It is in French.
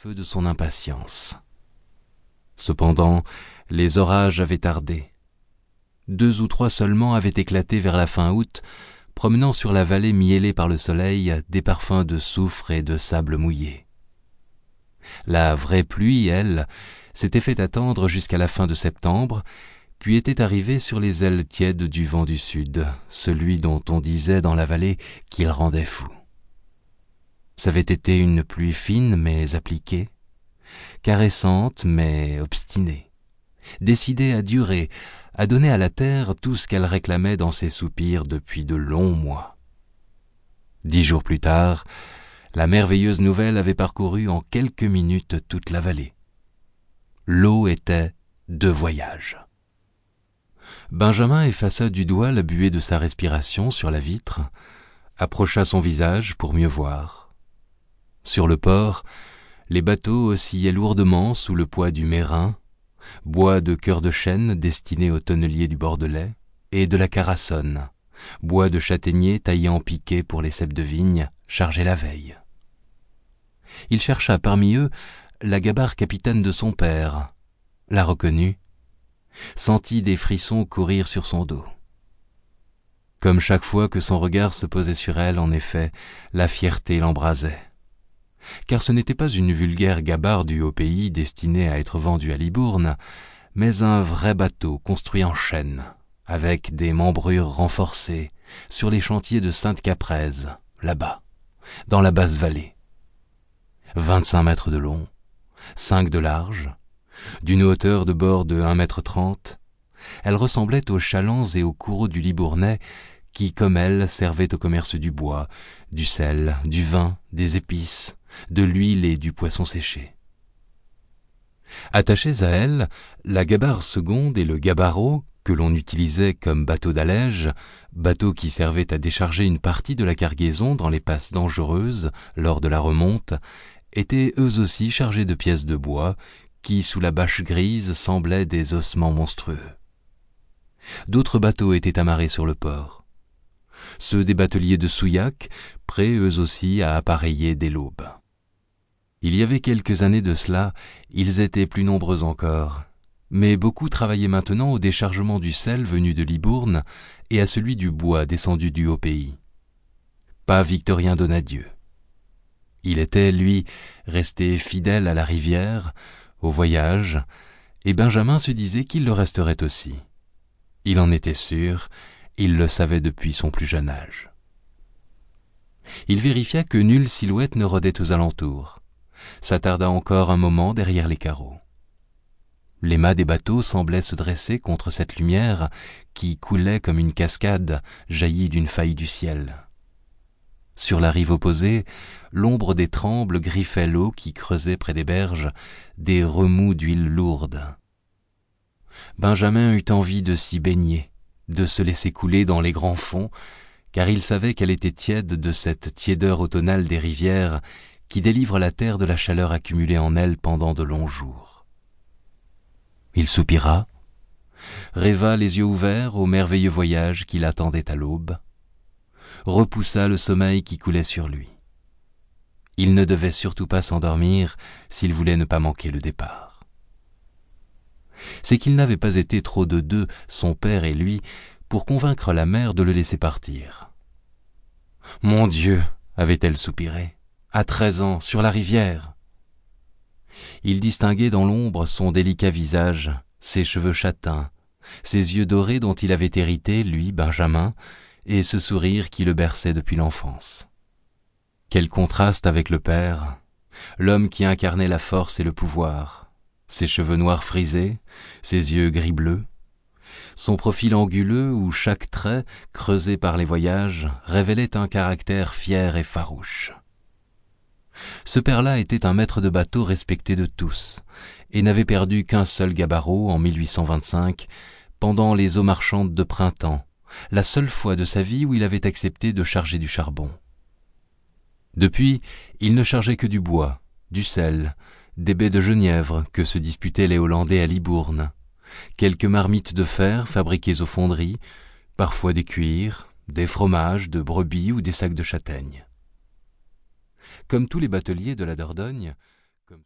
feu de son impatience. Cependant, les orages avaient tardé. Deux ou trois seulement avaient éclaté vers la fin août, promenant sur la vallée miellée par le soleil des parfums de soufre et de sable mouillé. La vraie pluie, elle, s'était fait attendre jusqu'à la fin de septembre, puis était arrivée sur les ailes tièdes du vent du sud, celui dont on disait dans la vallée qu'il rendait fou. C'avait été une pluie fine mais appliquée, caressante mais obstinée, décidée à durer, à donner à la terre tout ce qu'elle réclamait dans ses soupirs depuis de longs mois. Dix jours plus tard, la merveilleuse nouvelle avait parcouru en quelques minutes toute la vallée. L'eau était de voyage. Benjamin effaça du doigt la buée de sa respiration sur la vitre, approcha son visage pour mieux voir. Sur le port, les bateaux oscillaient lourdement sous le poids du mérin, bois de cœur de chêne destiné aux tonneliers du Bordelais, et de la carassonne, bois de châtaignier taillé en piquet pour les cèpes de vigne, chargés la veille. Il chercha parmi eux la gabarre capitaine de son père, la reconnut, sentit des frissons courir sur son dos. Comme chaque fois que son regard se posait sur elle, en effet, la fierté l'embrasait car ce n'était pas une vulgaire gabarre du haut pays destinée à être vendue à Libourne, mais un vrai bateau construit en chêne, avec des membrures renforcées, sur les chantiers de Sainte-Capraise, là-bas, dans la basse vallée. Vingt-cinq mètres de long, cinq de large, d'une hauteur de bord de un mètre trente, elle ressemblait aux chalands et aux courreaux du Libournais qui, comme elle, servaient au commerce du bois, du sel, du vin, des épices, de l'huile et du poisson séché. Attachés à elle, la gabarre seconde et le gabarreau, que l'on utilisait comme bateau d'allège, bateau qui servait à décharger une partie de la cargaison dans les passes dangereuses lors de la remonte, étaient eux aussi chargés de pièces de bois qui, sous la bâche grise, semblaient des ossements monstrueux. D'autres bateaux étaient amarrés sur le port. Ceux des bateliers de Souillac, prêts eux aussi à appareiller des l'aube. Il y avait quelques années de cela, ils étaient plus nombreux encore, mais beaucoup travaillaient maintenant au déchargement du sel venu de Libourne et à celui du bois descendu du haut pays. Pas Victorien Donadieu. Il était, lui, resté fidèle à la rivière, au voyage, et Benjamin se disait qu'il le resterait aussi. Il en était sûr, il le savait depuis son plus jeune âge. Il vérifia que nulle silhouette ne rôdait aux alentours s'attarda encore un moment derrière les carreaux. Les mâts des bateaux semblaient se dresser contre cette lumière qui coulait comme une cascade jaillie d'une faille du ciel. Sur la rive opposée, l'ombre des trembles griffait l'eau qui creusait près des berges des remous d'huile lourde. Benjamin eut envie de s'y baigner, de se laisser couler dans les grands fonds, car il savait qu'elle était tiède de cette tiédeur automnale des rivières qui délivre la terre de la chaleur accumulée en elle pendant de longs jours. Il soupira, rêva les yeux ouverts au merveilleux voyage qui l'attendait à l'aube, repoussa le sommeil qui coulait sur lui. Il ne devait surtout pas s'endormir s'il voulait ne pas manquer le départ. C'est qu'il n'avait pas été trop de deux, son père et lui, pour convaincre la mère de le laisser partir. Mon Dieu, avait-elle soupiré, à treize ans, sur la rivière. Il distinguait dans l'ombre son délicat visage, ses cheveux châtains, ses yeux dorés dont il avait hérité, lui, Benjamin, et ce sourire qui le berçait depuis l'enfance. Quel contraste avec le père, l'homme qui incarnait la force et le pouvoir, ses cheveux noirs frisés, ses yeux gris-bleu, son profil anguleux où chaque trait, creusé par les voyages, révélait un caractère fier et farouche. Ce père-là était un maître de bateau respecté de tous, et n'avait perdu qu'un seul gabarreau en 1825, pendant les eaux marchandes de printemps, la seule fois de sa vie où il avait accepté de charger du charbon. Depuis, il ne chargeait que du bois, du sel, des baies de genièvre que se disputaient les Hollandais à Libourne, quelques marmites de fer fabriquées aux fonderies, parfois des cuirs, des fromages de brebis ou des sacs de châtaignes. Comme tous les bateliers de la Dordogne,